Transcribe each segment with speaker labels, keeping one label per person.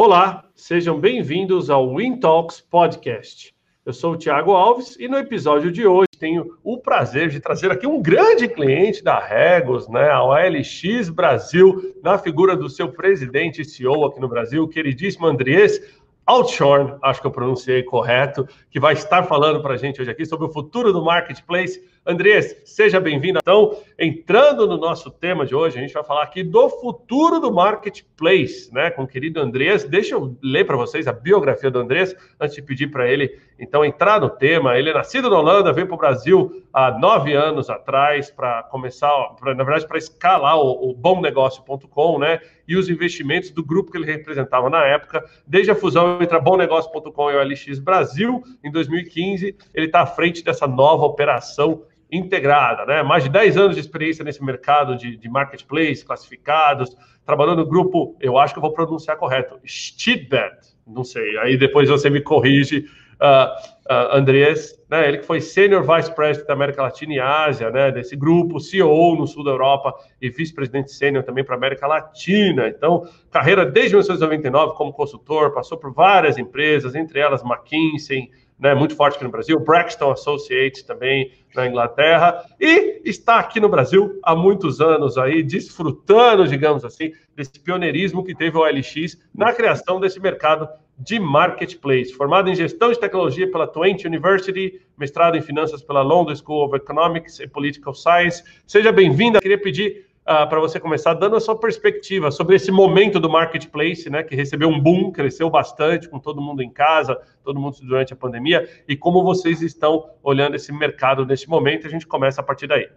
Speaker 1: Olá, sejam bem-vindos ao Win Talks Podcast. Eu sou o Thiago Alves e no episódio de hoje tenho o prazer de trazer aqui um grande cliente da Regos, né, a OLX Brasil, na figura do seu presidente e CEO aqui no Brasil, queridíssimo Andrés Altshorn, acho que eu pronunciei correto, que vai estar falando para a gente hoje aqui sobre o futuro do marketplace Andrés, seja bem-vindo. Então, entrando no nosso tema de hoje, a gente vai falar aqui do futuro do marketplace, né? Com o querido Andrés. Deixa eu ler para vocês a biografia do Andrés antes de pedir para ele, então, entrar no tema. Ele é nascido na Holanda, veio para o Brasil há nove anos atrás para começar, pra, na verdade, para escalar o, o bomnegócio.com, né? E os investimentos do grupo que ele representava na época, desde a fusão entre a bomnegócio.com e o LX Brasil em 2015, ele está à frente dessa nova operação integrada, né? Mais de 10 anos de experiência nesse mercado de, de marketplace, classificados, trabalhando no grupo, eu acho que eu vou pronunciar correto, Stidbet, não sei, aí depois você me corrige, uh, uh, Andrés, né? Ele que foi Senior Vice President da América Latina e Ásia, né? Desse grupo, CEO no sul da Europa e vice-presidente sênior também para América Latina. Então, carreira desde 1999 como consultor, passou por várias empresas, entre elas McKinsey, né, muito forte aqui no Brasil, Braxton Associates também na Inglaterra, e está aqui no Brasil há muitos anos aí, desfrutando, digamos assim, desse pioneirismo que teve o OLX na criação desse mercado de marketplace. Formado em gestão de tecnologia pela Twente University, mestrado em finanças pela London School of Economics e Political Science. Seja bem-vinda. Queria pedir uh, para você começar dando a sua perspectiva sobre esse momento do marketplace, né, que recebeu um boom, cresceu bastante com todo mundo em casa, todo mundo durante a pandemia, e como vocês estão olhando esse mercado nesse momento. A gente começa a partir daí.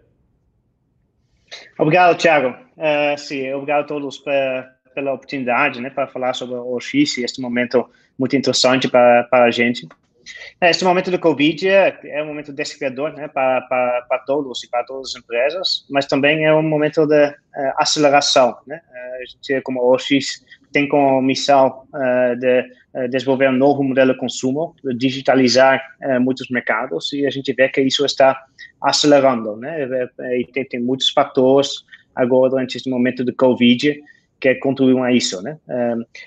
Speaker 2: Obrigado, Thiago. Uh, sim, obrigado a todos pra, pela oportunidade né, para falar sobre o e este momento muito interessante para, para a gente. É, esse momento do Covid é, é um momento desafiador né, para, para, para todos e para todas as empresas, mas também é um momento de uh, aceleração. Né? Uh, a gente, como OX, tem como missão uh, de uh, desenvolver um novo modelo de consumo, de digitalizar muitos mercados, e a gente vê que isso está acelerando. Né? E tem, tem muitos fatores agora durante esse momento do Covid que contribuem a isso, né?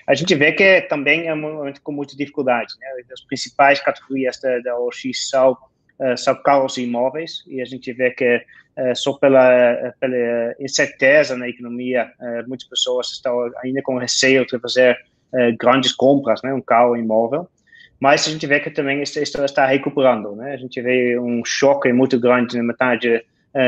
Speaker 2: A gente vê que também é um momento com muita dificuldade, né? As principais categorias da, da OX são, uh, são carros e imóveis, e a gente vê que uh, só pela, pela incerteza na economia, muitas pessoas estão ainda com receio de fazer grandes compras, né? Um carro imóvel. Mas a gente vê que também isso está recuperando, né? A gente vê um choque muito grande na metade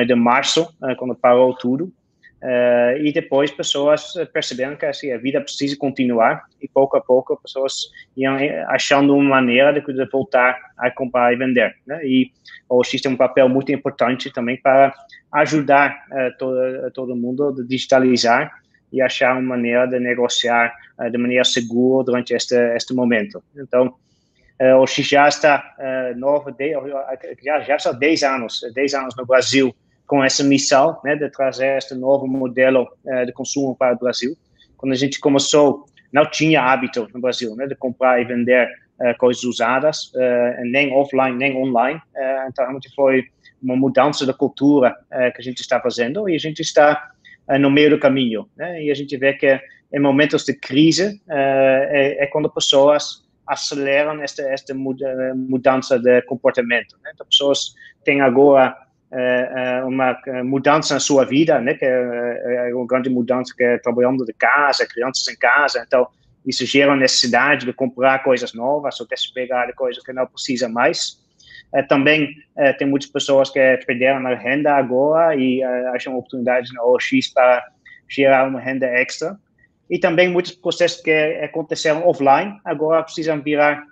Speaker 2: de março, quando parou tudo, Uh, e depois pessoas perceberam que assim, a vida precisa continuar e pouco a pouco pessoas iam achando uma maneira de, voltar a comprar e vender. Né? E o X tem um papel muito importante também para ajudar uh, todo, todo mundo a digitalizar e achar uma maneira de negociar uh, de maneira segura durante este, este momento. Então, o X já está, novo, de, já, já está 10 anos, 10 anos no Brasil, com essa missão né, de trazer este novo modelo uh, de consumo para o Brasil. Quando a gente começou, não tinha hábito no Brasil né, de comprar e vender uh, coisas usadas, uh, nem offline, nem online. então, realmente foi uma mudança da cultura que a gente está fazendo e a gente está no meio do caminho. Né, e a gente vê que em momentos de crise é, é, quando pessoas aceleram esta, esta mudança de comportamento. Né? Então, pessoas têm agora uma é, mudança na sua vida, né, que é, uma grande mudança que é trabalhando de casa, crianças em casa, então isso gera necessidade de comprar coisas novas ou despegar coisas que não precisa mais. É, também é, tem muitas pessoas que perderam a renda agora e é, acham oportunidades na OX para gerar uma renda extra. E também muitos processos que aconteceram offline agora precisam virar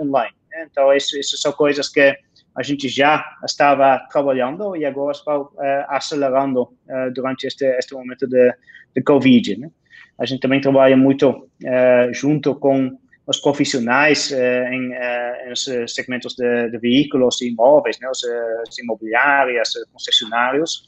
Speaker 2: online. Né? Então, isso, isso são coisas que a gente já estava trabalhando e agora está uh, acelerando uh, durante este, este momento de, de Covid. Né? A gente também trabalha muito uh, junto com os profissionais em, em os segmentos de, de, veículos e imóveis, né? os, os imobiliários, concessionários,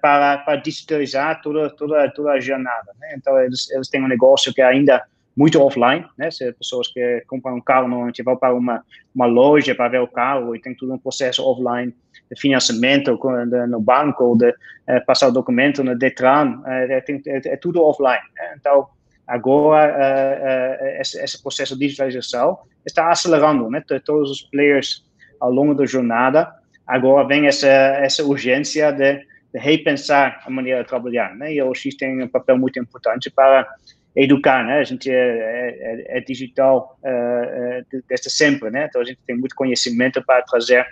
Speaker 2: para, para digitalizar toda, toda, toda a jornada. Né? Então, eles, eles têm um negócio que ainda muito offline, né? Se pessoas que compram um carro normalmente vão para uma uma loja para ver o carro e tem tudo um processo offline de financiamento no banco, de é, passar documento no Detran, é, é, é, é tudo offline. Né? Então agora uh, esse, esse, processo de digitalização está acelerando, né? Todos os players ao longo da jornada, agora vem essa, essa urgência de, de repensar a maneira de trabalhar, né? E o X tem um papel muito importante para educar, né? A gente é, é, é digital uh, desde sempre, né? Então a gente tem muito conhecimento para trazer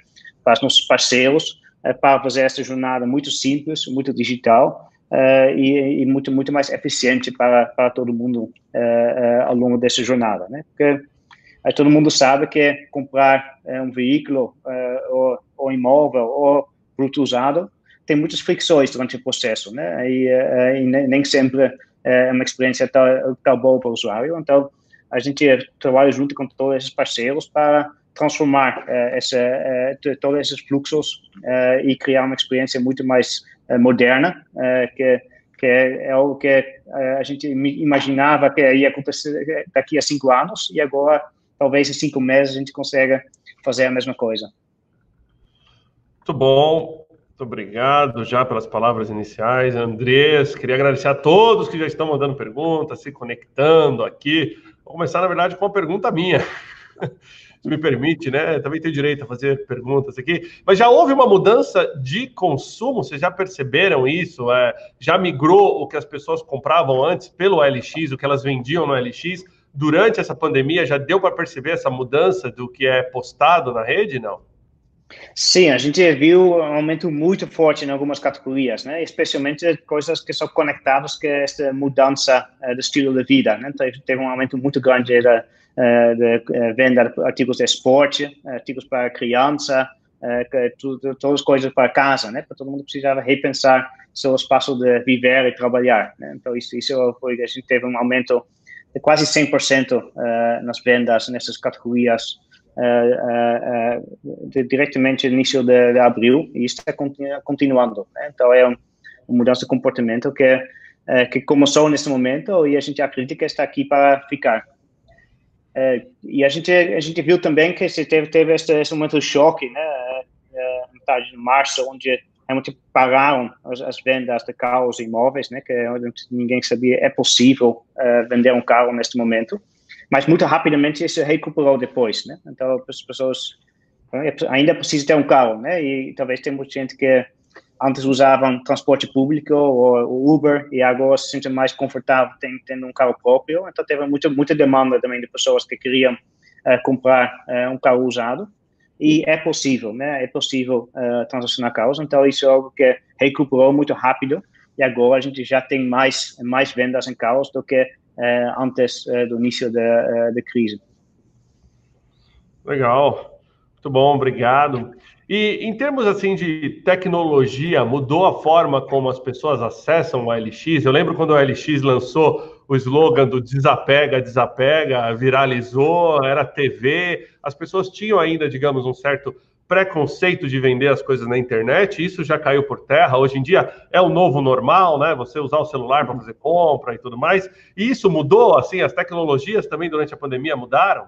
Speaker 2: para os nossos parceiros uh, para fazer essa jornada muito simples, muito digital e, e, muito muito mais eficiente para, para todo mundo ao longo dessa jornada, né? Porque todo mundo sabe que comprar um veículo ou, ou imóvel ou produto usado tem muitas fricções durante o processo, né? E, e nem sempre é uma experiência tão, tão boa para o usuário. Então, a gente trabalha junto com todos esses parceiros para transformar uh, essa, uh, todos esses fluxos uh, e criar uma experiência muito mais moderna, que, que é algo que a gente imaginava que ia acontecer daqui a cinco anos e agora, talvez em cinco meses, a gente consiga fazer a mesma coisa.
Speaker 1: Muito bom. Muito obrigado já pelas palavras iniciais. Andrés, queria agradecer a todos que já estão mandando perguntas, se conectando aqui. Vou começar, na verdade, com uma pergunta minha. Se me permite, né? Também tenho direito a fazer perguntas aqui. Mas já houve uma mudança de consumo? Vocês já perceberam isso? É, já migrou o que as pessoas compravam antes pelo LX, o que elas vendiam no LX? Durante essa pandemia, já deu para perceber essa mudança do que é postado na rede? Não?
Speaker 2: Sim, a gente viu um aumento muito forte em algumas categorias, né? especialmente coisas que são conectadas com esta mudança uh, do estilo de vida. Né? Teve um aumento muito grande da de, uh, venda de artigos de esporte, artigos para criança, tudo, todas as coisas para casa, né? Porque todo mundo precisava repensar seu espaço de viver e trabalhar. Né? Então, isso, isso foi, a gente teve um aumento de quase 100% nas vendas nessas categorias diretamente no início de, de, abril e está continuando. Né? Então é uma mudança de comportamento que que começou nesse momento e a gente acredita que está aqui para ficar. e a gente a gente viu também que se teve teve esse momento de choque, né? metade de março, onde realmente pararam as, as, vendas de carros e imóveis, né? Que ninguém sabia é possível vender um carro neste momento mas muito rapidamente isso recuperou depois, né? Então as pessoas é, ainda precisam ter um carro, né? E talvez tem muita gente que antes usavam transporte público ou Uber e agora se sente mais confortável tendo um carro próprio. Então teve muita muita demanda também de pessoas que queriam uh, comprar uh, um carro usado e é possível, né? É possível uh, transacionar carros. Então isso é algo que recuperou muito rápido e agora a gente já tem mais mais vendas em carros do que antes eh, do início da, eh, da crise.
Speaker 1: Legal, muito bom, obrigado. E em termos assim de tecnologia, mudou a forma como as pessoas acessam o LX? Eu lembro quando o LX lançou o slogan do desapega, desapega, viralizou, era TV, as pessoas tinham ainda, digamos, um certo preconceito de vender as coisas na internet, isso já caiu por terra. Hoje em dia é o novo normal, né? Você usar o celular para fazer compra e tudo mais. E isso mudou, assim, as tecnologias também durante a pandemia mudaram?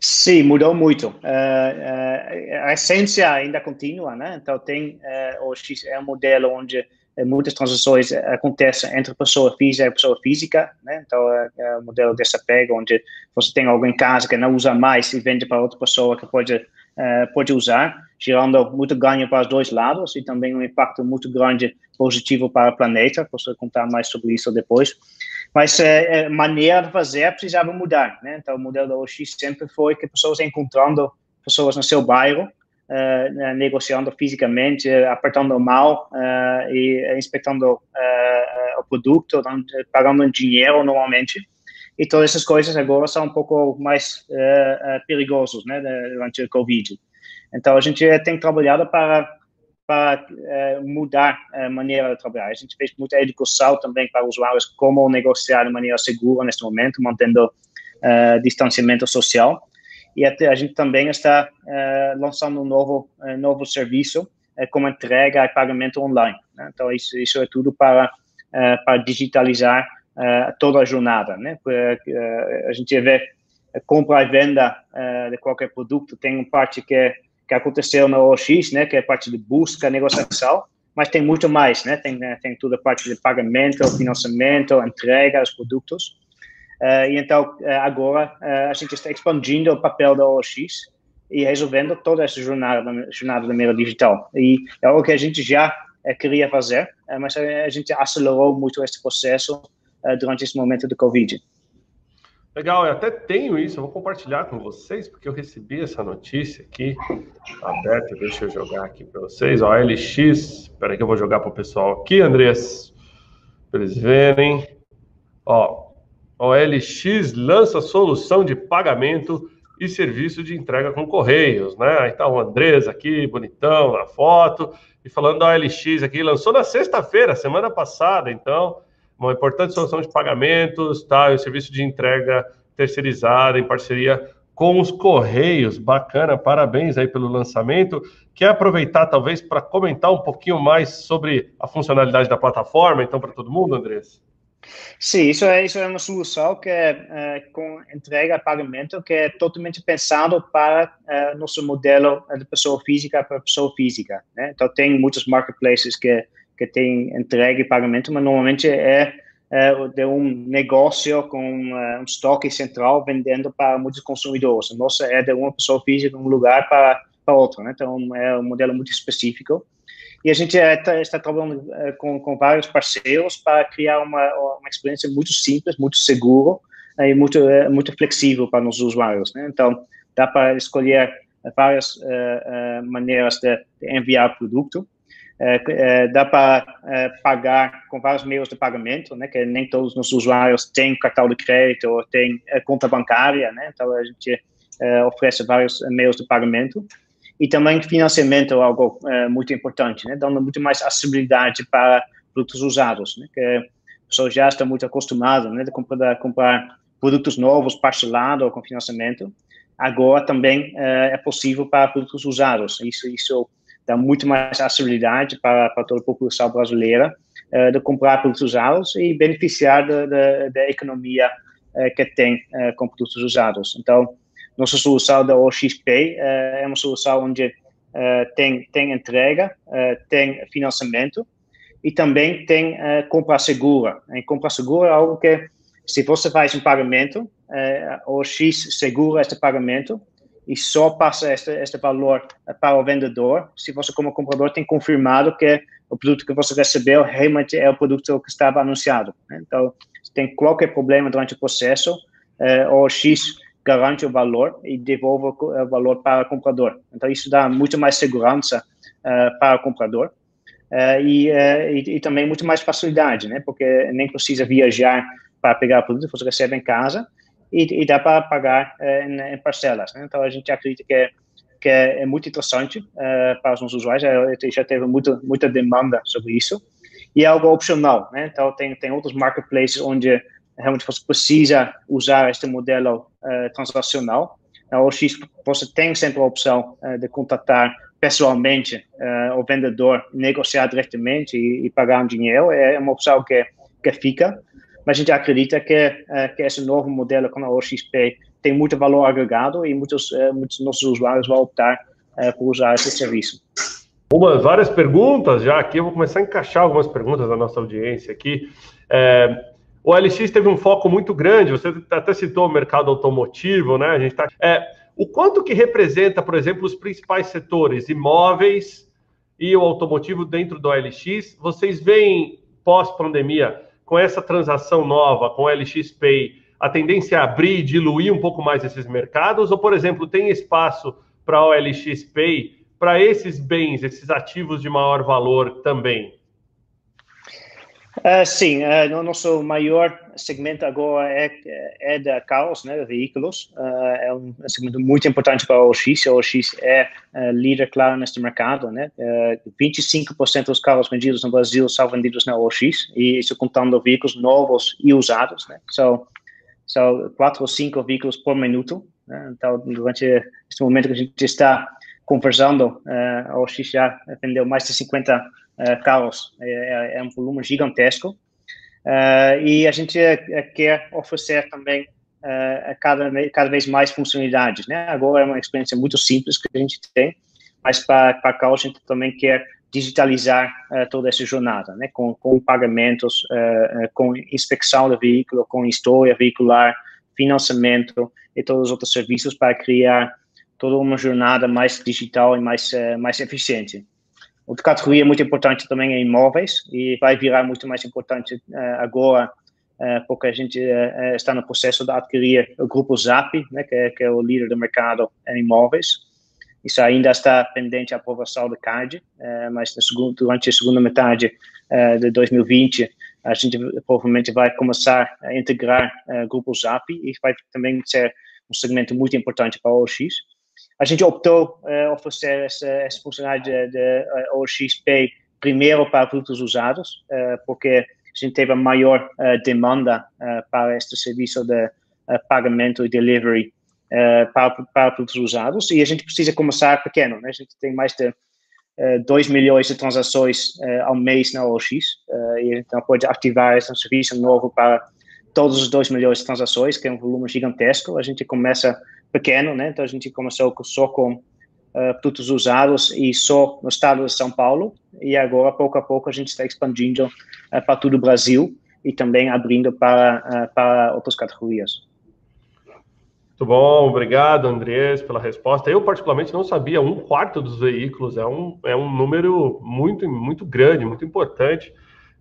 Speaker 2: Sim, mudou muito. Uh, uh, a essência ainda continua, né? Então tem uh, o X é um modelo onde muitas transações acontecem entre pessoa física e pessoa física, né? Então é, é o modelo dessa pega onde você tem alguém em casa que não usa mais e vende para outra pessoa que pode uh, pode usar, gerando muito ganho para os dois lados e também um impacto muito grande positivo para o planeta. Posso contar mais sobre isso depois. Mas a uh, maneira de fazer precisava mudar, né? Então, o modelo da OX sempre foi que pessoas encontrando pessoas no seu bairro, uh, negociando fisicamente, apertando a mão e inspectando o produto, pagando dinheiro normalmente e todas essas coisas agora são um pouco mais uh, perigosos, né, durante o Covid. Então, a gente tem trabalhado para, para uh, mudar a maneira de trabalhar. A gente fez muita educação também para usuários como negociar de maneira segura neste momento, mantendo distanciamento social. E até a gente também está lançando um novo, novo serviço como entrega e pagamento online. Né? Então, isso, isso é tudo para, para digitalizar toda a jornada, né? Porque, uh, a gente vê a compra e venda de qualquer produto tem uma parte que, que aconteceu no OX, né? Que é a parte de busca, negociação, mas tem muito mais, né? Tem, tem toda a parte de pagamento, financiamento, entrega dos produtos. Uh, e então, uh, agora, uh, a gente está expandindo o papel da OX e resolvendo toda essa jornada, jornada da mira digital. E é algo que a gente já queria fazer, mas a, gente acelerou muito esse processo durante esse momento do Covid.
Speaker 1: Legal, eu até tenho isso, eu vou compartilhar com vocês, porque eu recebi essa notícia aqui, aberta, deixa eu jogar aqui para vocês, ó, LX, espera que eu vou jogar para o pessoal aqui, Andrés, para eles verem, ó, OLX lança solução de pagamento e serviço de entrega com correios, né? Aí tá o Andrés aqui, bonitão, na foto, e falando da OLX aqui, lançou na sexta-feira, semana passada, então, uma importante solução de pagamentos, tá? E o serviço de entrega terceirizada em parceria com os Correios. Bacana, parabéns aí pelo lançamento. Quer aproveitar, talvez, para comentar um pouquinho mais sobre a funcionalidade da plataforma, então, para todo mundo, Andrés?
Speaker 2: Sim, isso é, isso é uma solução que é, é com entrega pagamento que é totalmente pensado para é, nosso modelo de pessoa física para pessoa física. Né? Então, tem muitos marketplaces que, que têm entrega e pagamento, mas normalmente é, é de um negócio com uh, um estoque central vendendo para muitos consumidores. Nossa é de uma pessoa física, um lugar para, para outro. Né? Então, é um modelo muito específico. E a gente é, tá, está trabalhando é, com, com vários parceiros para criar uma, uma experiência muito simples, muito seguro e muito, muito flexível para os usuários. Né? Então, dá para escolher várias uh, uh, maneiras de, de, enviar produto. Uh, dá para pagar com vários meios de pagamento, né? Que nem todos os usuários têm cartão de crédito ou têm conta bancária, né? Então a gente oferece vários meios de pagamento e também financiamento é algo é, muito importante, né? dando muito mais acessibilidade para produtos usados, né? que a pessoa já está muito acostumada né? de comprar, comprar produtos novos parcelado ou com financiamento. Agora também é, é possível para produtos usados. Isso, isso dá muito mais acessibilidade para, para toda a população brasileira é, de comprar produtos usados e beneficiar da, economia é, que tem é, com produtos usados. Então, nossa solução da OXP é uma solução onde tem, tem entrega, tem financiamento e também tem compra segura. Em compra segura é algo que, se você faz um pagamento, a OX segura este pagamento e só passa este, este valor para o vendedor se você, como comprador, tem confirmado que o produto que você recebeu realmente é o produto que estava anunciado. Então, se tem qualquer problema durante o processo, o OX garante o valor e devolve o valor para o comprador. Então, isso dá muito mais segurança uh, para o comprador uh, e, e, e, também muito mais facilidade, né? Porque nem precisa viajar para pegar o produto, você recebe em casa e, e dá para pagar em, em, parcelas. Né? Então, a gente acredita que é, que é muito interessante para os nossos usuários, já teve muita, muita demanda sobre isso e é algo opcional, né? Então, tem, tem outros marketplaces onde realmente você precisa usar este modelo uh, transacional. Na OX você tem sempre a opção de contatar pessoalmente uh, o vendedor, negociar diretamente e, e, pagar um dinheiro. É uma opção que, que fica, mas a gente acredita que, que esse novo modelo com a OXP tem muito valor agregado e muitos, muitos nossos usuários vão optar por usar esse serviço.
Speaker 1: Uma, várias perguntas já aqui, eu vou começar a encaixar algumas perguntas da nossa audiência aqui. É, o LX teve um foco muito grande, você até citou o mercado automotivo, né? A gente tá, é, o quanto que representa, por exemplo, os principais setores, imóveis e o automotivo dentro do LX? Vocês veem pós-pandemia, com essa transação nova, com o LX Pay, a tendência é abrir e diluir um pouco mais esses mercados? Ou, por exemplo, tem espaço para o LX Pay para esses bens, esses ativos de maior valor também?
Speaker 2: Uh, sim, uh, no nosso maior segmento agora é, é da carros, né, veículos. Uh, é um segmento muito importante para o OX. O OX é líder, claro, neste mercado. Né? 25% dos carros vendidos no Brasil são vendidos na OX, e isso contando veículos novos e usados. Né? São, são 4 ou 5 veículos por minuto. Né? Então, durante este momento que a gente está conversando, a OX já vendeu mais de 50 uh, carros. É, é, um volume gigantesco. Uh, e a gente quer oferecer também uh, cada, cada vez mais funcionalidades. Né? Agora é uma experiência muito simples que a gente tem, mas para, para carros a gente também quer digitalizar toda essa jornada, né, com, com pagamentos, com inspeção do veículo, com história veicular, financiamento e todos os outros serviços para criar toda uma jornada mais digital e mais, mais eficiente. Outra categoria muito importante também é imóveis e vai virar muito mais importante agora porque a gente está no processo de adquirir o grupo Zap, né, que, é, que é o líder do mercado em imóveis. Isso ainda está pendente a aprovação do CAD, mas durante a segunda metade de 2020 a gente provavelmente vai começar a integrar o grupo Zap e vai também ser um segmento muito importante para o OX. A gente optou uh, oferecer essa, essa funcionalidade de, de OX Pay primeiro para produtos usados, uh, porque a gente teve a maior uh, demanda para este serviço de pagamento e delivery para, para produtos usados e a gente precisa começar pequeno, né? A gente tem mais de 2 milhões de transações ao mês na OX e então pode ativar esse serviço novo para todos os 2 milhões de transações, que é um volume gigantesco. A gente começa pequeno, né? Então a gente começou só com uh, produtos usados e só no estado de São Paulo. E agora, pouco a pouco, a gente está expandindo uh, para todo o Brasil e também abrindo para, uh, para outras categorias.
Speaker 1: Muito bom, obrigado, Andrés, pela resposta. Eu, particularmente, não sabia, um quarto dos veículos é um, é um número muito, muito grande, muito importante.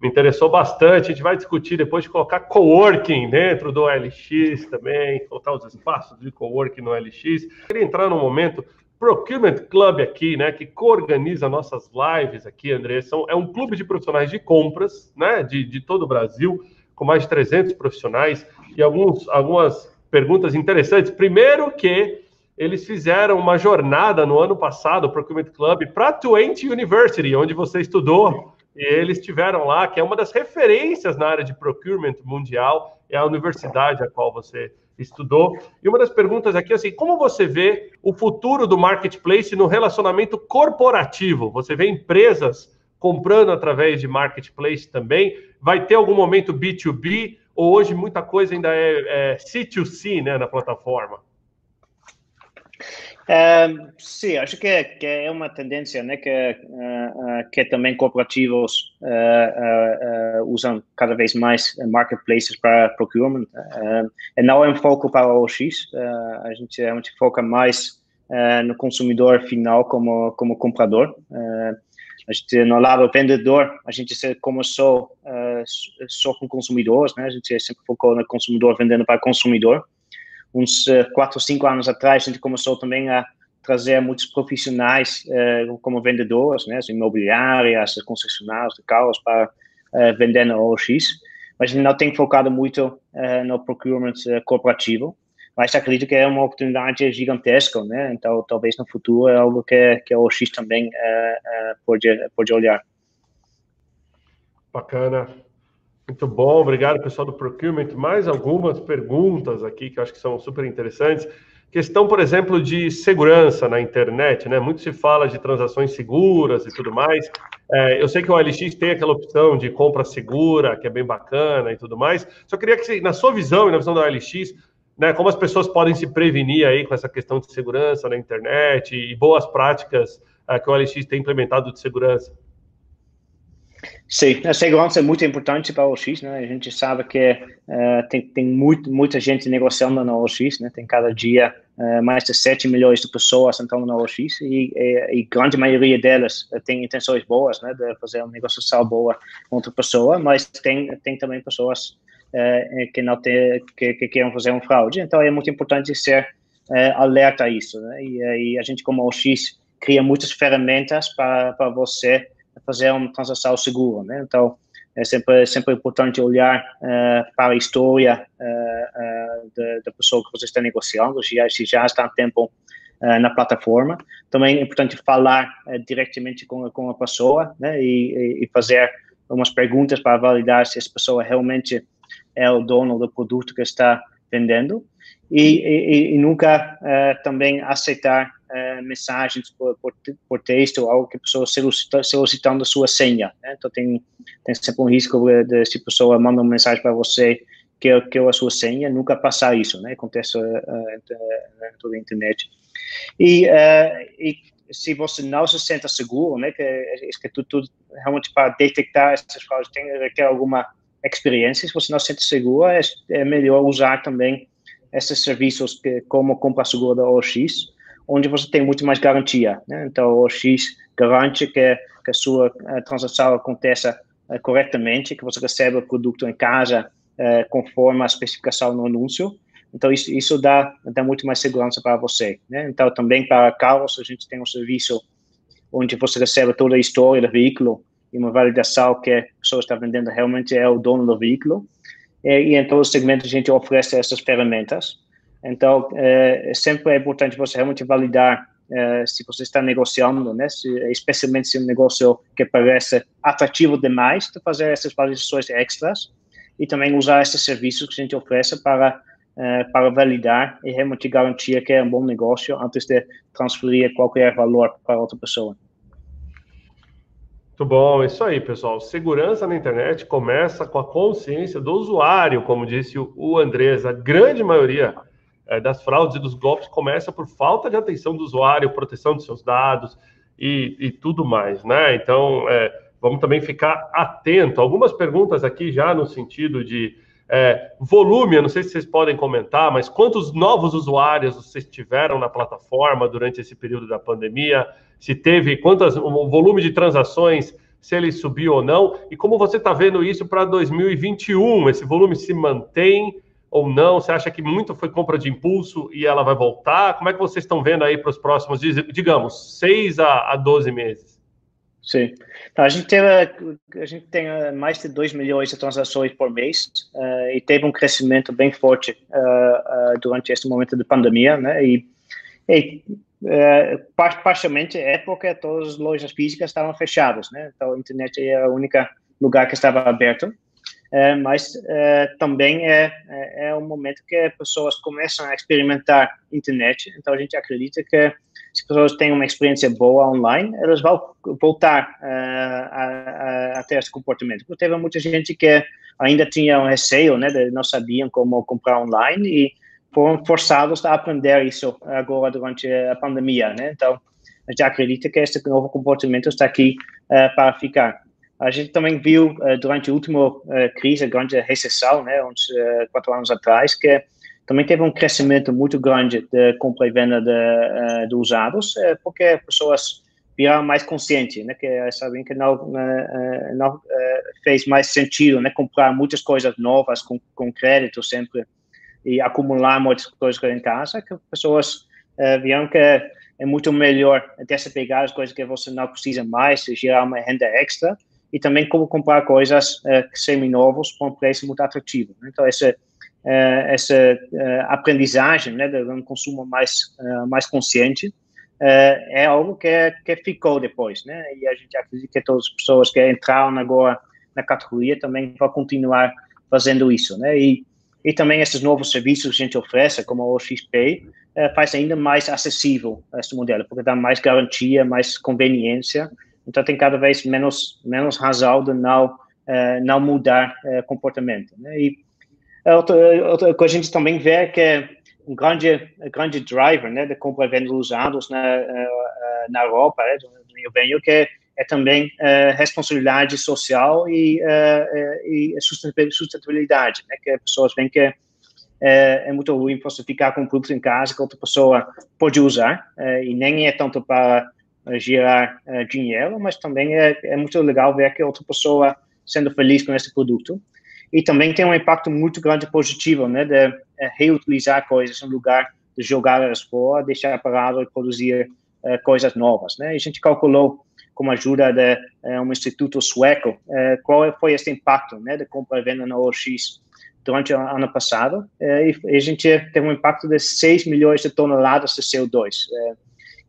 Speaker 1: Me interessou bastante. A gente vai discutir depois de colocar coworking dentro do LX também, colocar os espaços de coworking no LX. Queria entrar no momento Procurement Club aqui, né, que coorganiza nossas lives aqui, André, são, é um clube de profissionais de compras, né, de, de todo o Brasil, com mais de 300 profissionais e alguns, algumas perguntas interessantes. Primeiro que eles fizeram uma jornada no ano passado, o Procurement Club, para a Twente University, onde você estudou, e eles estiveram lá, que é uma das referências na área de procurement mundial, é a universidade a qual você estudou. E uma das perguntas aqui é assim: como você vê o futuro do marketplace no relacionamento corporativo? Você vê empresas comprando através de marketplace também? Vai ter algum momento B2B? Ou hoje muita coisa ainda é, é C2C né, na plataforma?
Speaker 2: Sim, acho que, que, é uma tendência, né, que, uh, que também cooperativos uh, uh, usam cada vez mais marketplaces para procurement. e não é um foco para o OX, a gente a gente foca mais no consumidor final como como comprador. a gente no lado vendedor, a gente começou só com consumidores, né? A gente sempre focou no consumidor vendendo para consumidor uns uh, quatro ou cinco anos atrás, a gente começou também a trazer muitos profissionais uh, como vendedores, né, as imobiliárias, as concessionárias de carros para uh, vender na OX, mas a gente não tem focado muito no procurement corporativo, mas acredito que é uma oportunidade gigantesca, né, então talvez no futuro é algo que, que a OX também pode, pode olhar.
Speaker 1: Bacana. Muito bom, obrigado pessoal do Procurement. Mais algumas perguntas aqui que eu acho que são super interessantes. Questão, por exemplo, de segurança na internet, né? Muito se fala de transações seguras e tudo mais. É, eu sei que o OLX tem aquela opção de compra segura, que é bem bacana e tudo mais. Só queria que, na sua visão e na visão da OLX, né, como as pessoas podem se prevenir aí com essa questão de segurança na internet e boas práticas é, que o OLX tem implementado de segurança.
Speaker 2: Sim, a segurança é muito importante para o OX, né? A gente sabe que uh, tem, tem muito, muita gente negociando na OX, né? Tem cada dia uh, mais de 7 milhões de pessoas entrando na OX e, e, e grande maioria delas uh, tem intenções boas, né? De fazer uma negociação boa com outra pessoa, mas tem, tem também pessoas que não tem, que, que querem fazer um fraude. Então é muito importante ser alerta a isso, né? E, e a gente como OX cria muitas ferramentas para, para você fazer uma transação segura, né? Então, é sempre, sempre importante olhar uh, para a história uh, uh, da pessoa que você está negociando, se já, se já está há tempo na plataforma. Também é importante falar diretamente com, com a pessoa né? e, e, fazer umas perguntas para validar se essa pessoa realmente é o dono do produto que está vendendo. E, e, e nunca também aceitar uh, mensagens por, por, por, texto, algo que a pessoa solicita, solicitando a sua senha. Né? Então, tem, tem sempre um risco de, se a pessoa manda uma mensagem para você que é, que é a sua senha, nunca passar isso, né? Acontece uh, toda a internet. E, uh, e se você não se sente seguro, né, que, que tudo, tudo realmente para detectar essas fraudes tem requer alguma experiência, se você não se sente seguro, é, é melhor usar também esses serviços que, como compra segura da OX, onde você tem muito mais garantia. Né? Então, o OX garante que, que a sua a transação aconteça uh, corretamente, que você recebe o produto em casa uh, conforme a especificação no anúncio. Então, isso, isso dá, dá muito mais segurança para você. Né? Então, também para carros, a gente tem um serviço onde você recebe toda a história do veículo e uma validação que a pessoa está vendendo realmente é o dono do veículo. E, e em os segmentos a gente oferece essas ferramentas. Então, é, sempre é importante você realmente validar é, se você está negociando, né? Se, especialmente se é um negócio que parece atrativo demais, de fazer essas validações extras e também usar esses serviços que a gente oferece para é, para validar e realmente garantir que é um bom negócio antes de transferir qualquer valor para outra pessoa.
Speaker 1: Muito bom, isso aí, pessoal. Segurança na internet começa com a consciência do usuário, como disse o Andrés. A grande maioria é, das fraudes e dos golpes começa por falta de atenção do usuário, proteção dos seus dados e, e tudo mais, né? Então, é, vamos também ficar atento. Algumas perguntas aqui já no sentido de é, volume, eu não sei se vocês podem comentar, mas quantos novos usuários vocês tiveram na plataforma durante esse período da pandemia? Se teve, quantas, o volume de transações, se ele subiu ou não, e como você está vendo isso para 2021? Esse volume se mantém ou não? Você acha que muito foi compra de impulso e ela vai voltar? Como é que vocês estão vendo aí para os próximos, digamos, 6 a, a 12 meses?
Speaker 2: Sim. Então, a, gente teve, a gente tem eh, mais de 2 milhões de transações por mês uh, e teve um crescimento bem forte uh, uh, durante este momento de pandemia, né? E, e parcialmente é porque todas as lojas físicas estavam fechadas, né? Então a internet era o único lugar que estava aberto. Mas também é, é, é um momento que pessoas começam a experimentar internet. Então a gente acredita que se as pessoas têm uma experiência boa online, elas vão voltar uh, a, a, a, ter esse comportamento. Porque teve muita gente que ainda tinha um receio, né, de, não sabiam como comprar online e foram forçados a aprender isso agora durante a pandemia, né? Então, a gente acredita que esse novo comportamento está aqui para ficar. A gente também viu uh, durante a última uh, crise, a grande recessão, né, uns quatro anos atrás, que também teve um crescimento muito grande de compra e venda de, de usados, porque pessoas viraram mais conscientes, né, que sabem que não, não fez mais sentido, né, comprar muitas coisas novas com, com crédito sempre e acumular muitas coisas em casa, que pessoas viram que é muito melhor desapegar as coisas que você não precisa mais, gerar uma renda extra, e também como comprar coisas uh, semi-novos com um preço muito atrativo. Né? Então, esse uh, essa uh, aprendizagem, né, de um consumo mais mais consciente, é algo que que ficou depois, né? E a gente acredita que todas as pessoas que entraram agora na categoria também vão continuar fazendo isso, né? E e também esses novos serviços que a gente oferece, como o XP, faz ainda mais acessível esse modelo, porque dá mais garantia, mais conveniência. Então tem cada vez menos menos razão de não não mudar comportamento. Né? E é outra, outra a gente também vê que é um grande, grande driver né, de compra e venda usados na, eh, eh, na Europa, né, do, eu venho, que é, é também responsabilidade social e, e sustentabilidade, né, que as pessoas veem que é, é muito ruim você ficar com produtos em casa que outra pessoa pode usar, e nem é tanto para gerar dinheiro, mas também é, é muito legal ver que outra pessoa sendo feliz com esse produto e também tem um impacto muito grande positivo, né, de é, reutilizar coisas no lugar de jogar elas fora, deixar parado e produzir uh, coisas novas, né? E a gente calculou com a ajuda de uh, um instituto sueco uh, qual foi esse impacto, né, de compra e venda na OX durante o ano passado, e a gente teve um impacto de 6 milhões de toneladas de CO2,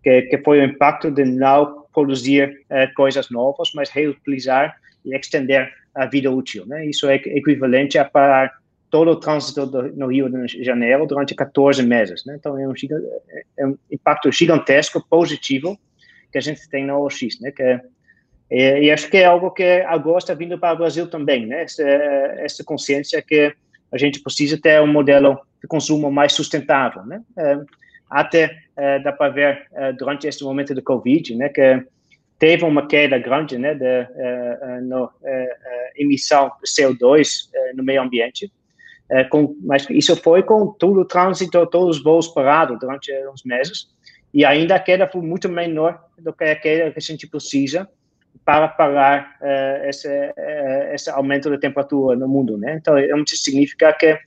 Speaker 2: que, que foi o impacto de não produzir coisas novas, mas reutilizar e estender a vida útil. Né? Isso é equivalente a parar todo o trânsito do, no Rio de Janeiro durante 14 meses. Né? Então, é um, é um, impacto gigantesco, positivo, que a gente tem na OX. Né? Que é, é, e acho que é algo que agora está vindo para o Brasil também, né? essa, essa consciência que a gente precisa ter um modelo de consumo mais sustentável. Né? É, até dá para ver durante este momento do Covid, né, que teve uma queda grande, né, da no, emissão de CO2 no meio ambiente, com, mas isso foi com todo o trânsito, todos os voos parados durante uns meses, e ainda a queda foi muito menor do que a queda que a gente precisa para parar uh, esse, uh, esse aumento da temperatura no mundo, né? Então, isso significa que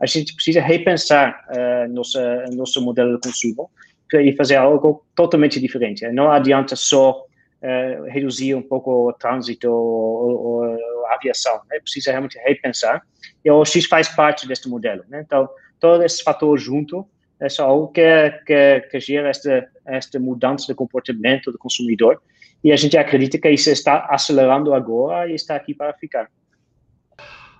Speaker 2: a gente precisa repensar uh, nosso, nosso modelo de consumo e fazer algo totalmente diferente. Não adianta só uh, reduzir um pouco o trânsito ou, ou a aviação, né? precisa realmente repensar. E o X faz parte deste modelo. Né? Então, todos esses fatores juntos é só algo que, que, que gera esta, esta mudança de comportamento do consumidor e a gente acredita que isso está acelerando agora e está aqui para ficar.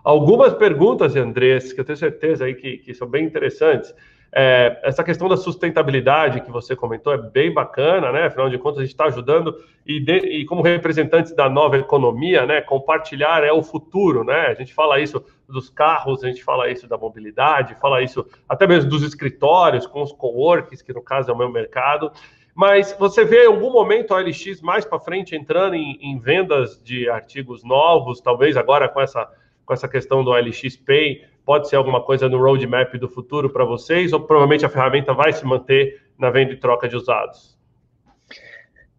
Speaker 1: Algumas perguntas, Andrés, que eu tenho certeza aí que, que são bem interessantes. É, essa questão da sustentabilidade que você comentou é bem bacana, né? Afinal de contas, a gente está ajudando e, de, e, como representantes da nova economia, né? Compartilhar é o futuro, né? A gente fala isso dos carros, a gente fala isso da mobilidade, fala isso até mesmo dos escritórios, com os coworks, que no caso é o meu mercado. Mas você vê em algum momento a LX mais para frente entrando em, em, vendas de artigos novos, talvez agora com essa, com essa questão do LX Pay, pode ser alguma coisa no roadmap do futuro para vocês, ou provavelmente a ferramenta vai se manter na venda e troca de usados?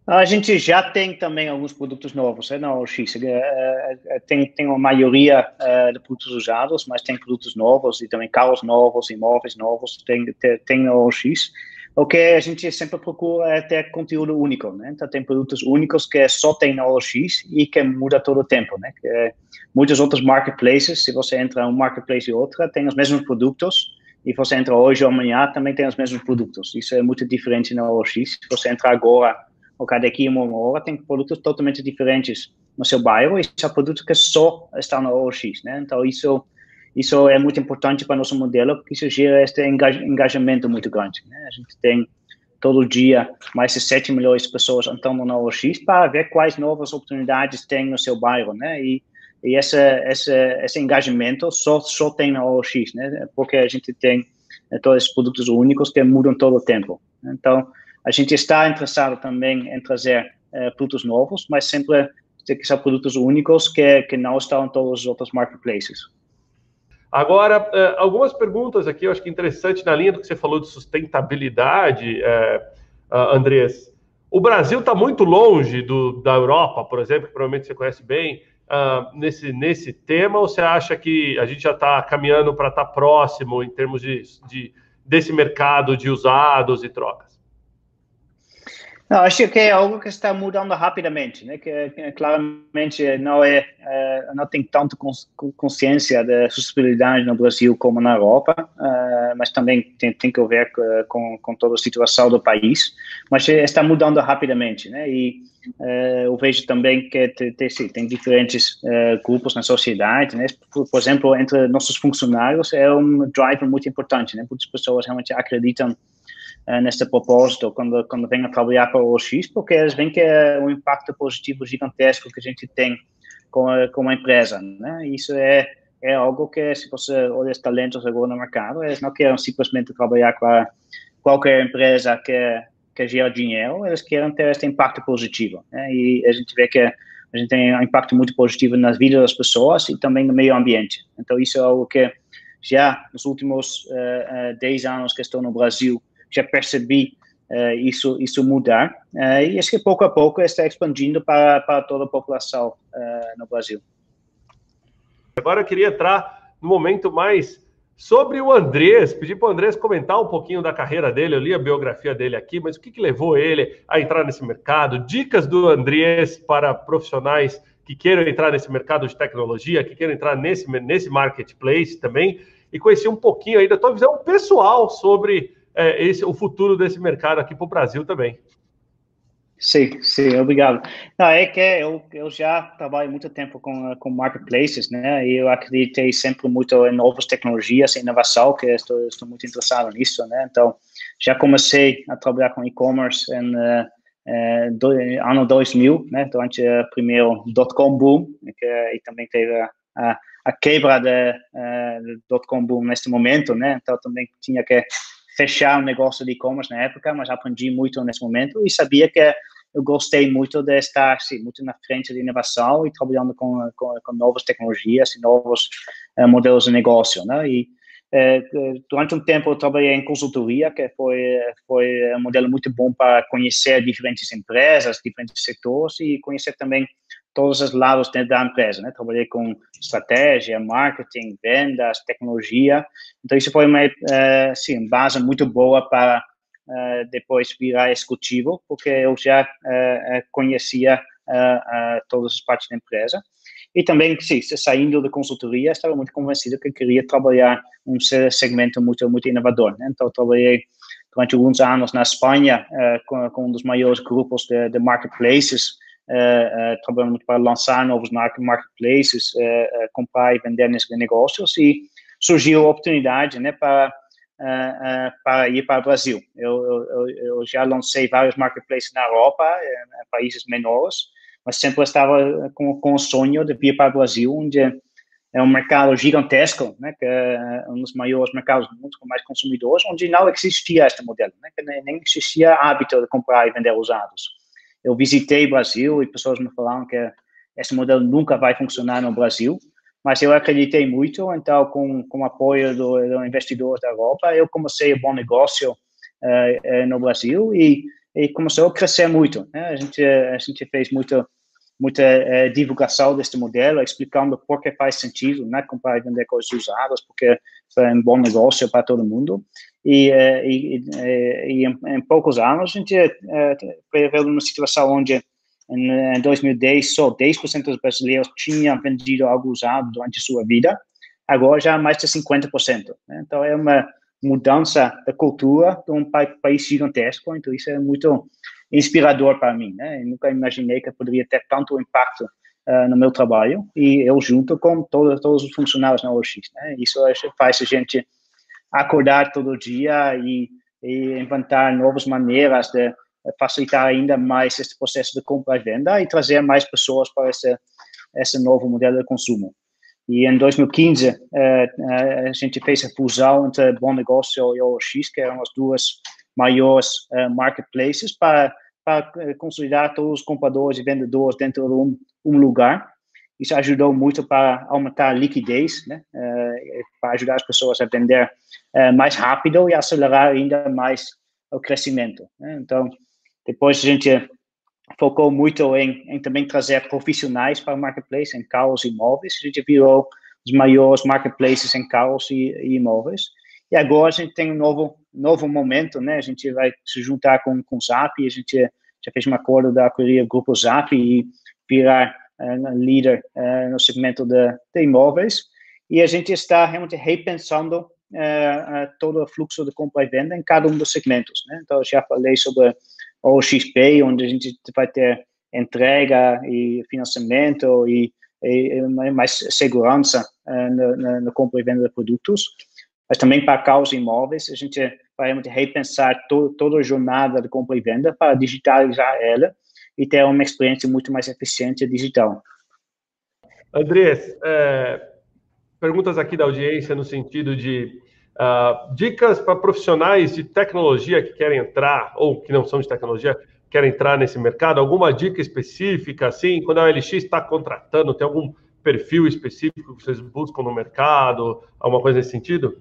Speaker 2: A gente já tem também alguns produtos novos né, na OLX. É, é, tem, tem uma maioria é, de produtos usados, mas tem produtos novos e também carros novos, imóveis novos, tem, tem na OLX. O que a gente sempre procura é ter conteúdo único, né? Então, tem produtos únicos que só tem na OLX e que muda todo o tempo, né? Que, é, muitos outros marketplaces, se você entra em um marketplace e outra, tem os mesmos produtos, e você entra hoje ou amanhã, também tem os mesmos produtos. Isso é muito diferente na OLX. Se você entrar agora, ou daqui uma hora, tem produtos totalmente diferentes no seu bairro, e são produtos que só estão na OLX, né? Então, isso isso é muito importante para nosso modelo, porque isso gera este engajamento muito grande. Né? A gente tem todo dia mais de 7 milhões de pessoas entrando na OX para ver quais novas oportunidades tem no seu bairro, né? E, e esse, esse, esse engajamento só, só tem na OX, né? Porque a gente tem é, todos esses produtos únicos que mudam todo o tempo. Então, a gente está interessado também em trazer é, produtos novos, mas sempre que são produtos únicos que, que não estão em todos os outros marketplaces.
Speaker 1: Agora, eh, algumas perguntas aqui, eu acho que interessante na linha do que você falou de sustentabilidade, é, Andrés. O Brasil está muito longe do, da Europa, por exemplo, que provavelmente você conhece bem, uh, nesse, nesse tema, ou você acha que a gente já está caminhando para estar tá próximo em termos de, de, desse mercado de usados e trocas?
Speaker 2: Não, acho que é algo que está mudando rapidamente, né? Que, que claramente não é, é, não tem tanto consciência da sustentabilidade no Brasil como na Europa, uh, mas também tem, tem que ver com, com toda a situação do país. Mas está mudando rapidamente, né? E uh, eu vejo também que tem, tem, tem diferentes uh, grupos na sociedade, né? Por, por, exemplo, entre nossos funcionários é um driver muito importante, né? Muitas pessoas realmente acreditam uh, neste propósito quando, quando vêm a trabalhar para o OX, porque eles veem que é um impacto positivo gigantesco que a gente tem com a, com a empresa. Né? Isso é, é algo que, se você olha os talentos agora no mercado, eles não querem simplesmente trabalhar com qualquer empresa que, que gera dinheiro, eles querem ter este impacto positivo. Né? E a gente vê que a gente tem um impacto muito positivo nas vidas das pessoas e também no meio ambiente. Então, isso é algo que já nos últimos uh, uh, 10 anos que estou no Brasil, já percebi uh, isso, isso mudar. Uh, e acho que pouco a pouco está expandindo para, para toda a população uh, no Brasil.
Speaker 1: Agora eu queria entrar no momento mais sobre o Andrés, pedir para o Andrés comentar um pouquinho da carreira dele, eu li a biografia dele aqui, mas o que, que levou ele a entrar nesse mercado? Dicas do Andrés para profissionais que queiram entrar nesse mercado de tecnologia, que queiram entrar nesse, nesse marketplace também, e conhecer um pouquinho aí da tua visão pessoal sobre é, esse, o futuro desse mercado aqui para o Brasil também.
Speaker 2: Sim, sim, obrigado. Não, é que eu, eu já trabalho muito tempo com, com marketplaces, né? E eu acreditei sempre muito em novas tecnologias, inovação, que estou, estou muito interessado nisso, né? Então, já comecei a trabalhar com e-commerce em uh, do, ano 2000, né? Durante o primeiro dot-com boom, que, e também teve a, a, a quebra do uh, dot-com boom neste momento, né? Então, também tinha que fechar um negócio de e-commerce na época, mas aprendi muito nesse momento e sabia que eu gostei muito de estar sim, muito na frente de inovação e trabalhando com, com, com novas tecnologias e novos uh, modelos de negócio, né? E uh, durante um tempo eu trabalhei em consultoria, que foi foi um modelo muito bom para conhecer diferentes empresas, diferentes setores e conhecer também todos os lados dentro da empresa, né? Trabalhei com estratégia, marketing, vendas, tecnologia. Então isso foi uma, uh, sim, base muito boa para uh, depois virar executivo, porque eu já uh, conhecia todas as partes da empresa. E também, sim, saindo da consultoria, estava muito convencido que queria trabalhar um segmento muito, muito inovador. Né? Então, trabalhei durante alguns anos na Espanha com, com um dos maiores grupos de, de marketplaces, uh, trabalhando para lançar novos marketplaces, uh, comprar e vender nesses negócios e surgiu a oportunidade, né, para para ir para o Brasil. Eu, eu, eu, já lancei vários marketplaces na Europa, países menores, mas sempre estava com, com o sonho de vir para o Brasil, onde é um mercado gigantesco, né, que é um dos maiores mercados do mundo com mais consumidores, onde não existia este modelo, né, que nem existia hábito de comprar e vender usados eu visitei o Brasil e pessoas me falaram que esse modelo nunca vai funcionar no Brasil, mas eu acreditei muito, então com, com o apoio do, do investidor da Europa, eu comecei um bom negócio uh, no Brasil e, e começou a crescer muito. Né? A, gente, a gente fez muito, muita uh, divulgação deste modelo, explicando por que faz sentido né, comprar e vender coisas usadas, porque é um bom negócio para todo mundo. E, eh, e, eh, e em, em, poucos anos a gente veio numa situação onde em 2010 só 10% dos brasileiros tinham vendido algo usado durante sua vida, agora já mais de 50%. Né? Então é uma mudança da cultura de um país gigantesco, então isso é muito inspirador para mim. Né? Eu nunca imaginei que poderia ter tanto impacto uh, no meu trabalho e eu junto com todos, todos os funcionários na OX. Né? Isso faz a gente acordar todo dia e, e inventar novas maneiras de facilitar ainda mais esse processo de compra e venda e trazer mais pessoas para esse, esse novo modelo de consumo. E em 2015, eh, eh, a gente fez a fusão entre Bom Negócio e OX, que eram as duas maiores eh, marketplaces, para, para consolidar todos os compradores e vendedores dentro de um, um lugar. Isso ajudou muito para aumentar a liquidez, né? Uh, para ajudar as pessoas a vender uh, mais rápido e acelerar ainda mais o crescimento. Né? Então, depois a gente focou muito em, em, também trazer profissionais para o marketplace, em carros e imóveis. A gente virou os maiores marketplaces em carros e, e imóveis. E agora a gente tem um novo, novo momento, né? A gente vai se juntar com, com o Zap, a gente já fez um acordo da acolher Grupo Zap e virar eh, líder eh, no segmento de, de, imóveis, e a gente está realmente repensando eh, todo o fluxo de compra e venda em cada um dos segmentos. Né? Então, já falei sobre o XP, onde a gente vai ter entrega e financiamento e, e mais segurança no, no, no, compra e venda de produtos, mas também para carros e imóveis, a gente vai realmente repensar to, toda a jornada de compra e venda para digitalizar ela e ter uma experiência muito mais eficiente digital.
Speaker 1: Andrés, é, perguntas aqui da audiência no sentido de uh, dicas para profissionais de tecnologia que querem entrar, ou que não são de tecnologia, querem entrar nesse mercado, alguma dica específica, assim, quando a OLX está contratando, tem algum perfil específico que vocês buscam no mercado, alguma coisa nesse sentido?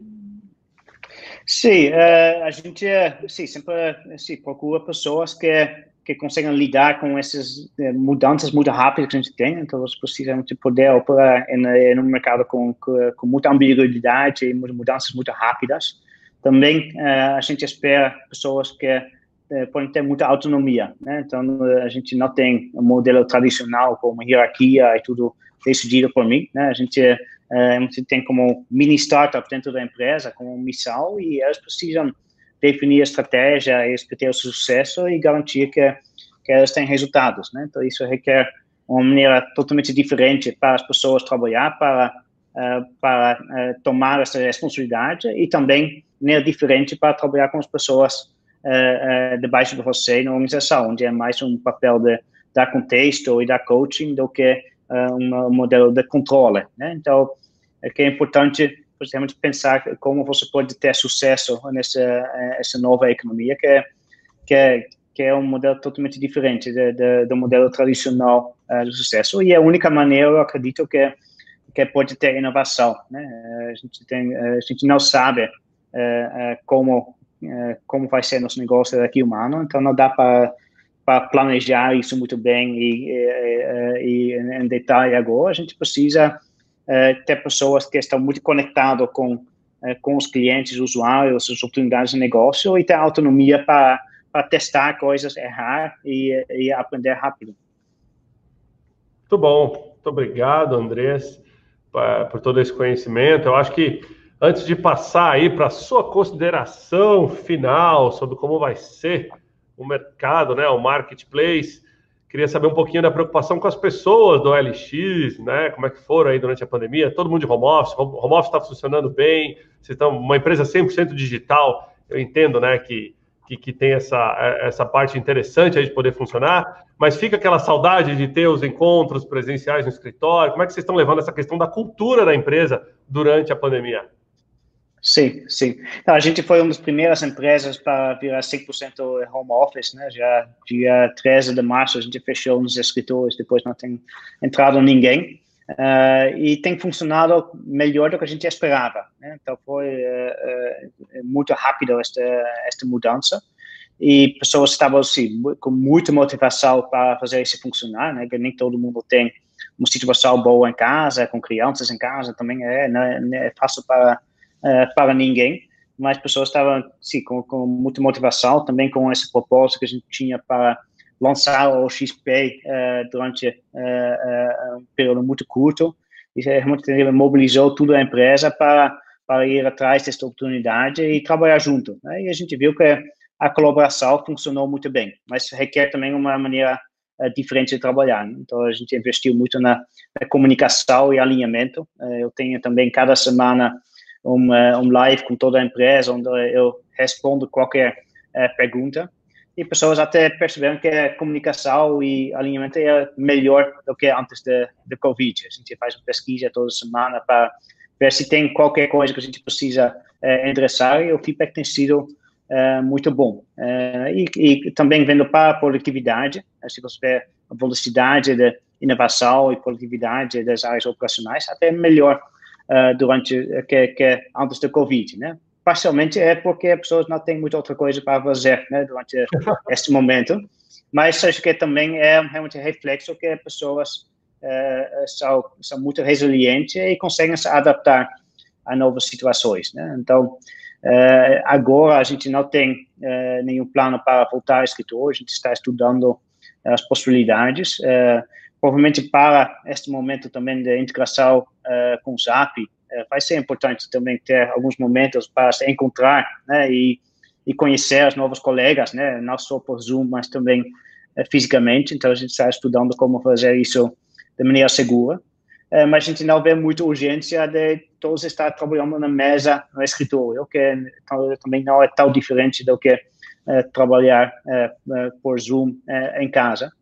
Speaker 2: Sim, uh, a gente sim, sempre sim, procura pessoas que que conseguem lidar com essas eh, mudanças muito rápidas que a gente tem, então eles precisam de poder operar em, em um mercado com, com, muita ambiguidade e mudanças muito rápidas. Também uh, a gente espera pessoas que uh, podem ter muita autonomia, né? então a gente não tem um modelo tradicional com uma hierarquia e tudo decidido por mim, né? a gente uh, a gente tem como mini startup dentro da empresa, como missão, e elas precisam definir a estratégia, ter o sucesso e garantir que, que elas têm resultados, né? Então, isso requer uma maneira totalmente diferente para as pessoas trabalhar, para, uh, para uh, tomar essa responsabilidade e também maneira diferente para trabalhar com as pessoas uh, debaixo de você na organização, onde é mais um papel de dar contexto e dar coaching do que um modelo de controle, né? Então, é que é importante Precisamos pensar como você pode ter sucesso nessa essa nova economia que é, que é, que é um modelo totalmente diferente de, do modelo tradicional uh, do sucesso. E é a única maneira, eu acredito, que, que pode ter inovação. Né? A, gente tem, a gente não sabe uh, como, uh, como vai ser nosso negócio daqui um ano, então não dá para planejar isso muito bem e, e, e, em detalhe agora, a gente precisa ter pessoas que estão muito conectadas com, com os clientes, usuários, as oportunidades de negócio e ter autonomia para para testar coisas, errar e, e, aprender rápido.
Speaker 1: Muito bom, muito obrigado, Andrés, por todo esse conhecimento. Eu acho que antes de passar aí para a sua consideração final sobre como vai ser o mercado, né, o marketplace, queria saber um pouquinho da preocupação com as pessoas do LX, né? Como é que foram aí durante a pandemia? Todo mundo de home office, home office está funcionando bem, vocês estão uma empresa 100% digital. Eu entendo, né, que que, que tem essa, essa parte interessante aí de poder funcionar, mas fica aquela saudade de ter os encontros presenciais no escritório. Como é que vocês estão levando essa questão da cultura da empresa durante a pandemia?
Speaker 2: Sim, sim. Então, a gente foi uma das primeiras empresas para virar 100% home office, né? Já dia 13 de março a gente fechou nos escritórios, depois não tem entrado ninguém. Uh, e tem funcionado melhor do que a gente esperava. Né? Então foi uh, uh, muito rápido esta esta mudança e pessoas estavam assim com muita motivação para fazer isso funcionar, né? Que nem todo mundo tem uma situação boa em casa, com crianças em casa também é, é, não é fácil para para ninguém, mas pessoas estavam sim com, com muita motivação também com esse propósito que a gente tinha para lançar o XP uh, durante uh, um período muito curto e realmente mobilizou toda a empresa para, para ir atrás dessa oportunidade e trabalhar junto. Né? E a gente viu que a colaboração funcionou muito bem, mas requer também uma maneira diferente de trabalhar. Né? Então, a gente investiu muito na, na comunicação e alinhamento. Eu tenho também, cada semana, um, um live com toda a empresa, onde eu respondo qualquer pergunta e pessoas até perceberam que a comunicação e alinhamento é melhor do que antes de Covid. A gente faz uma pesquisa toda semana para ver se tem qualquer coisa que a gente precisa endereçar e o feedback tem sido muito bom. E, e, também vendo para a produtividade, se você vê a velocidade de inovação e produtividade das áreas operacionais, até melhor durante que, que antes do Covid, né? parcialmente é porque as pessoas não têm muita outra coisa para fazer né, durante este momento, mas acho que também é realmente reflexo que as pessoas uh, são, são muito resilientes e conseguem se adaptar a novas situações. Né? Então, uh, agora a gente não tem uh, nenhum plano para voltar ao escritório, a gente está estudando as possibilidades. Provavelmente para este momento também de integração com o ZAP, é, vai ser importante também ter alguns momentos para se encontrar, né, e, e conhecer os novos colegas, né, não só por Zoom, mas também é, fisicamente. Então a gente está estudando como fazer isso de maneira segura. Mas a gente não vê muita urgência de todos estar trabalhando na mesa no escritório, que também não é tão diferente do que trabalhar por Zoom em casa.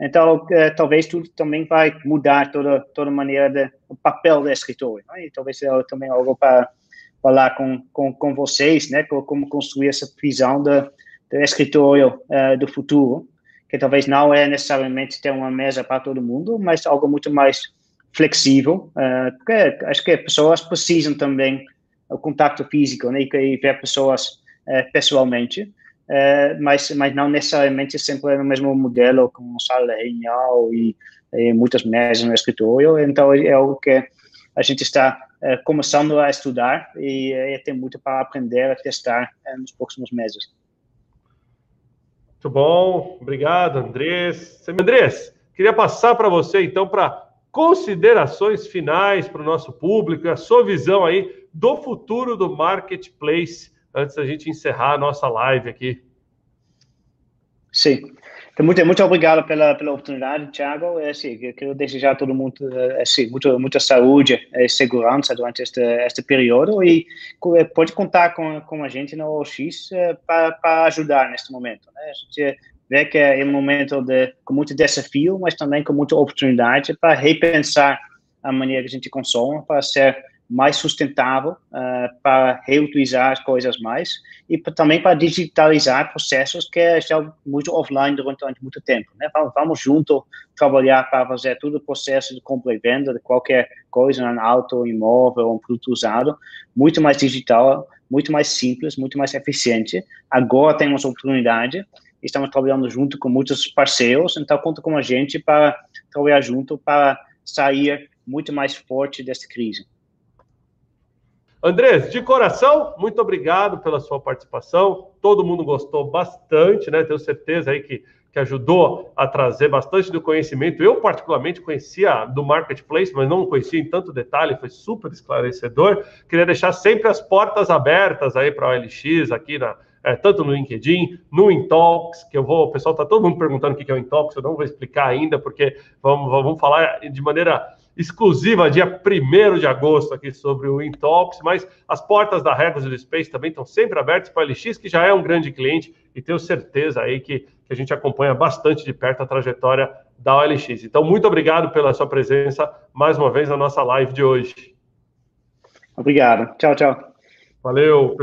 Speaker 2: Então, eh, talvez tudo também vai mudar toda toda maneira de o papel do escritório. Né? E talvez seja também algo para falar com, com, com vocês, né? Como construir essa visão do, do escritório uh, do futuro, que talvez não é necessariamente ter uma mesa para todo mundo, mas algo muito mais flexível. Porque acho que pessoas precisam também o contato físico, né? E ver pessoas pessoalmente. É, mas, mas não necessariamente sempre no mesmo modelo, com sala reunião e, e, muitas mesas no escritório. Então, é algo que a gente está é, começando a estudar e, e, tem muito para aprender a testar é, nos próximos meses.
Speaker 1: Muito bom, obrigado, Andrés. Andrés, queria passar para você, então, para considerações finais para o nosso público, a sua visão aí do futuro do marketplace antes da gente encerrar a nossa live aqui.
Speaker 2: Sim. Então, muito, muito obrigado pela, pela oportunidade, Thiago. É, assim, eu quero desejar a todo mundo é, assim, muito, muita saúde e segurança durante este, este período e pode contar com, com a gente no OX é, para ajudar neste momento. Né? A gente vê que é um momento de, com muito desafio, mas também com muita oportunidade para repensar a maneira que a gente consome, para ser mais sustentável uh, para reutilizar as coisas mais e também para digitalizar processos que estão muito offline durante, durante muito tempo. Né? Vamos, vamos junto trabalhar para fazer todo o processo de compra e venda de qualquer coisa, um auto, imóvel, um produto usado, muito mais digital, muito mais simples, muito mais eficiente. Agora temos oportunidade estamos trabalhando junto com muitos parceiros, então conta com a gente para trabalhar junto para sair muito mais forte dessa crise.
Speaker 1: Andrés, de coração, muito obrigado pela sua participação. Todo mundo gostou bastante, né? Tenho certeza aí que, que ajudou a trazer bastante do conhecimento. Eu, particularmente, conhecia do Marketplace, mas não conhecia em tanto detalhe, foi super esclarecedor. Queria deixar sempre as portas abertas aí para o OLX aqui na, é, tanto no LinkedIn, no Intox, que eu vou, o pessoal está todo mundo perguntando o que é o Intox, eu não vou explicar ainda, porque vamos, vamos falar de maneira exclusiva dia 1 de agosto aqui sobre o Intox, mas as portas da Regos e do Space também estão sempre abertas para o LX, que já é um grande cliente, e tenho certeza aí que, que a gente acompanha bastante de perto a trajetória da OLX. Então, muito obrigado pela sua presença mais uma vez na nossa live de hoje.
Speaker 2: Obrigado. Tchau, tchau.
Speaker 1: Valeu.